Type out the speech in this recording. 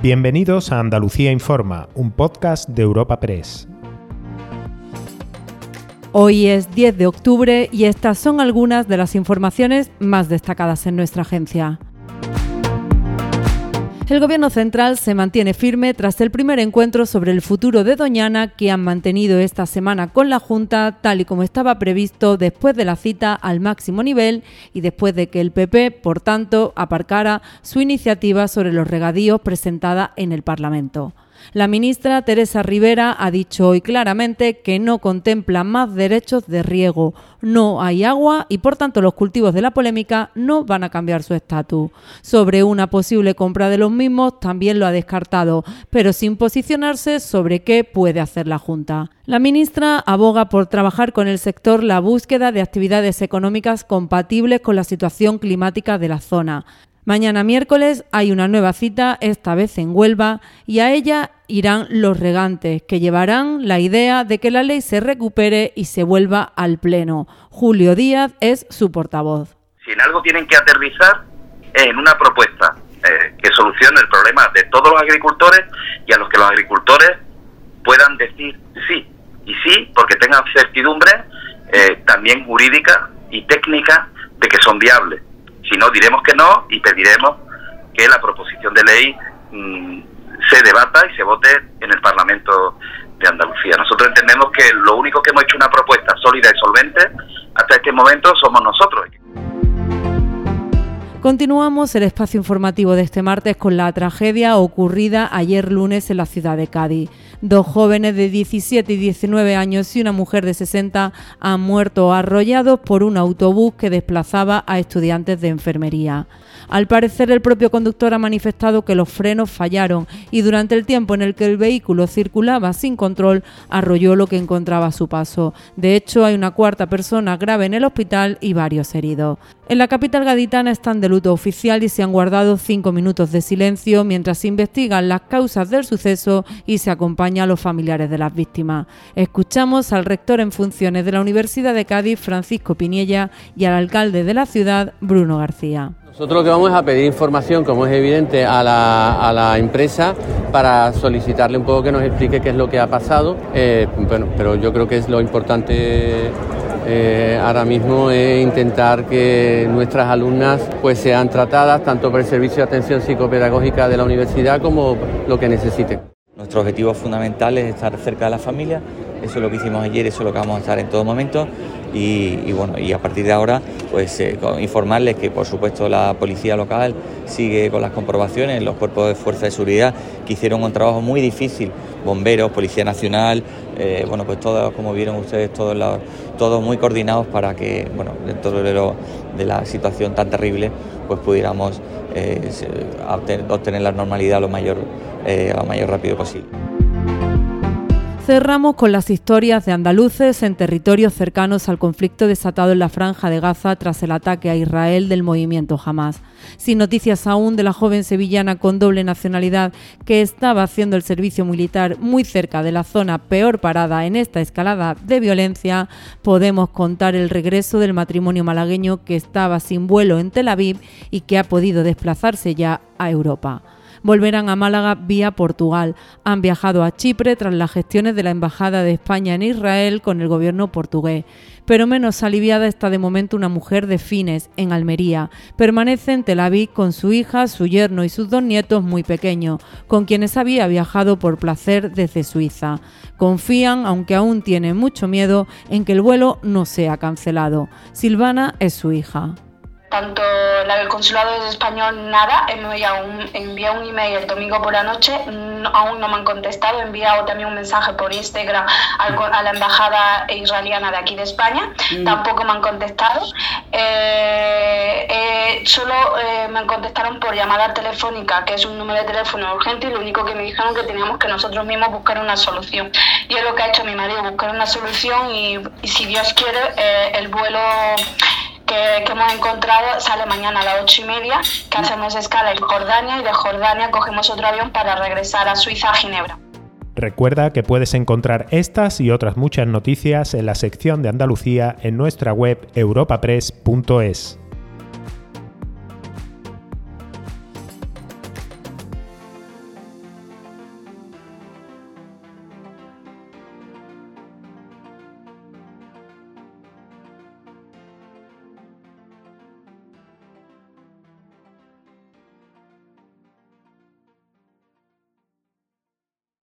Bienvenidos a Andalucía Informa, un podcast de Europa Press. Hoy es 10 de octubre y estas son algunas de las informaciones más destacadas en nuestra agencia. El Gobierno central se mantiene firme tras el primer encuentro sobre el futuro de Doñana que han mantenido esta semana con la Junta, tal y como estaba previsto después de la cita al máximo nivel y después de que el PP, por tanto, aparcara su iniciativa sobre los regadíos presentada en el Parlamento. La ministra Teresa Rivera ha dicho hoy claramente que no contempla más derechos de riego. No hay agua y por tanto los cultivos de la polémica no van a cambiar su estatus. Sobre una posible compra de los mismos también lo ha descartado, pero sin posicionarse sobre qué puede hacer la Junta. La ministra aboga por trabajar con el sector la búsqueda de actividades económicas compatibles con la situación climática de la zona. Mañana miércoles hay una nueva cita, esta vez en Huelva, y a ella irán los regantes, que llevarán la idea de que la ley se recupere y se vuelva al Pleno. Julio Díaz es su portavoz. Si en algo tienen que aterrizar es en una propuesta eh, que solucione el problema de todos los agricultores y a los que los agricultores puedan decir sí. Y sí, porque tengan certidumbre eh, también jurídica y técnica de que son viables si no, diremos que no y pediremos que la proposición de ley mm, se debata y se vote en el Parlamento de Andalucía. Nosotros entendemos que lo único que hemos hecho una propuesta sólida y solvente hasta este momento somos nosotros. Continuamos el espacio informativo de este martes con la tragedia ocurrida ayer lunes en la ciudad de Cádiz. Dos jóvenes de 17 y 19 años y una mujer de 60 han muerto arrollados por un autobús que desplazaba a estudiantes de enfermería. Al parecer, el propio conductor ha manifestado que los frenos fallaron y durante el tiempo en el que el vehículo circulaba sin control, arrolló lo que encontraba a su paso. De hecho, hay una cuarta persona grave en el hospital y varios heridos. En la capital gaditana están de luto oficial y se han guardado cinco minutos de silencio mientras se investigan las causas del suceso y se acompaña a los familiares de las víctimas. Escuchamos al rector en funciones de la Universidad de Cádiz, Francisco Piniella, y al alcalde de la ciudad, Bruno García. Nosotros lo que vamos a pedir información, como es evidente, a la, empresa para solicitarle un poco que nos explique qué es lo que ha pasado. Eh, bueno, pero yo creo que es lo importante eh, ahora mismo es intentar que nuestras alumnas pues sean tratadas tanto por el servicio de atención psicopedagógica de la universidad como lo que necesiten. Nuestro objetivo fundamental es estar cerca de la familia, eso es lo que hicimos ayer, eso es lo que vamos a estar en todo momento y, bueno, y a partir de ahora pues eh, informarles que por supuesto la policía local sigue con las comprobaciones, los cuerpos de fuerza de seguridad que hicieron un trabajo muy difícil, bomberos, Policía Nacional, eh, bueno pues todos como vieron ustedes todos todos muy coordinados para que bueno dentro de, de la situación tan terrible pues pudiéramos eh, obtener, la normalidad lo mayor, lo mayor rápido posible. Cerramos con las historias de andaluces en territorios cercanos al conflicto desatado en la franja de Gaza tras el ataque a Israel del movimiento Hamas. Sin noticias aún de la joven sevillana con doble nacionalidad que estaba haciendo el servicio militar muy cerca de la zona peor parada en esta escalada de violencia, podemos contar el regreso del matrimonio malagueño que estaba sin vuelo en Tel Aviv y que ha podido desplazarse ya a Europa volverán a Málaga vía Portugal. Han viajado a Chipre tras las gestiones de la Embajada de España en Israel con el gobierno portugués. Pero menos aliviada está de momento una mujer de Fines, en Almería. Permanece en Tel Aviv con su hija, su yerno y sus dos nietos muy pequeños, con quienes había viajado por placer desde Suiza. Confían, aunque aún tienen mucho miedo, en que el vuelo no sea cancelado. Silvana es su hija tanto el consulado español nada, enviado un, un email el domingo por la noche, aún no me han contestado, he enviado también un mensaje por Instagram a la embajada israeliana de aquí de España, mm. tampoco me han contestado. Eh, eh, solo eh, me contestaron por llamada telefónica, que es un número de teléfono urgente, y lo único que me dijeron que teníamos que nosotros mismos buscar una solución. Yo lo que ha hecho mi marido, buscar una solución y, y si Dios quiere, el vuelo que, hemos encontrado sale mañana a las ocho y media, que hacemos escala en Jordania y de Jordania cogemos otro avión para regresar a Suiza, a Ginebra. Recuerda que puedes encontrar estas y otras muchas noticias en la sección de Andalucía en nuestra web europapress.es.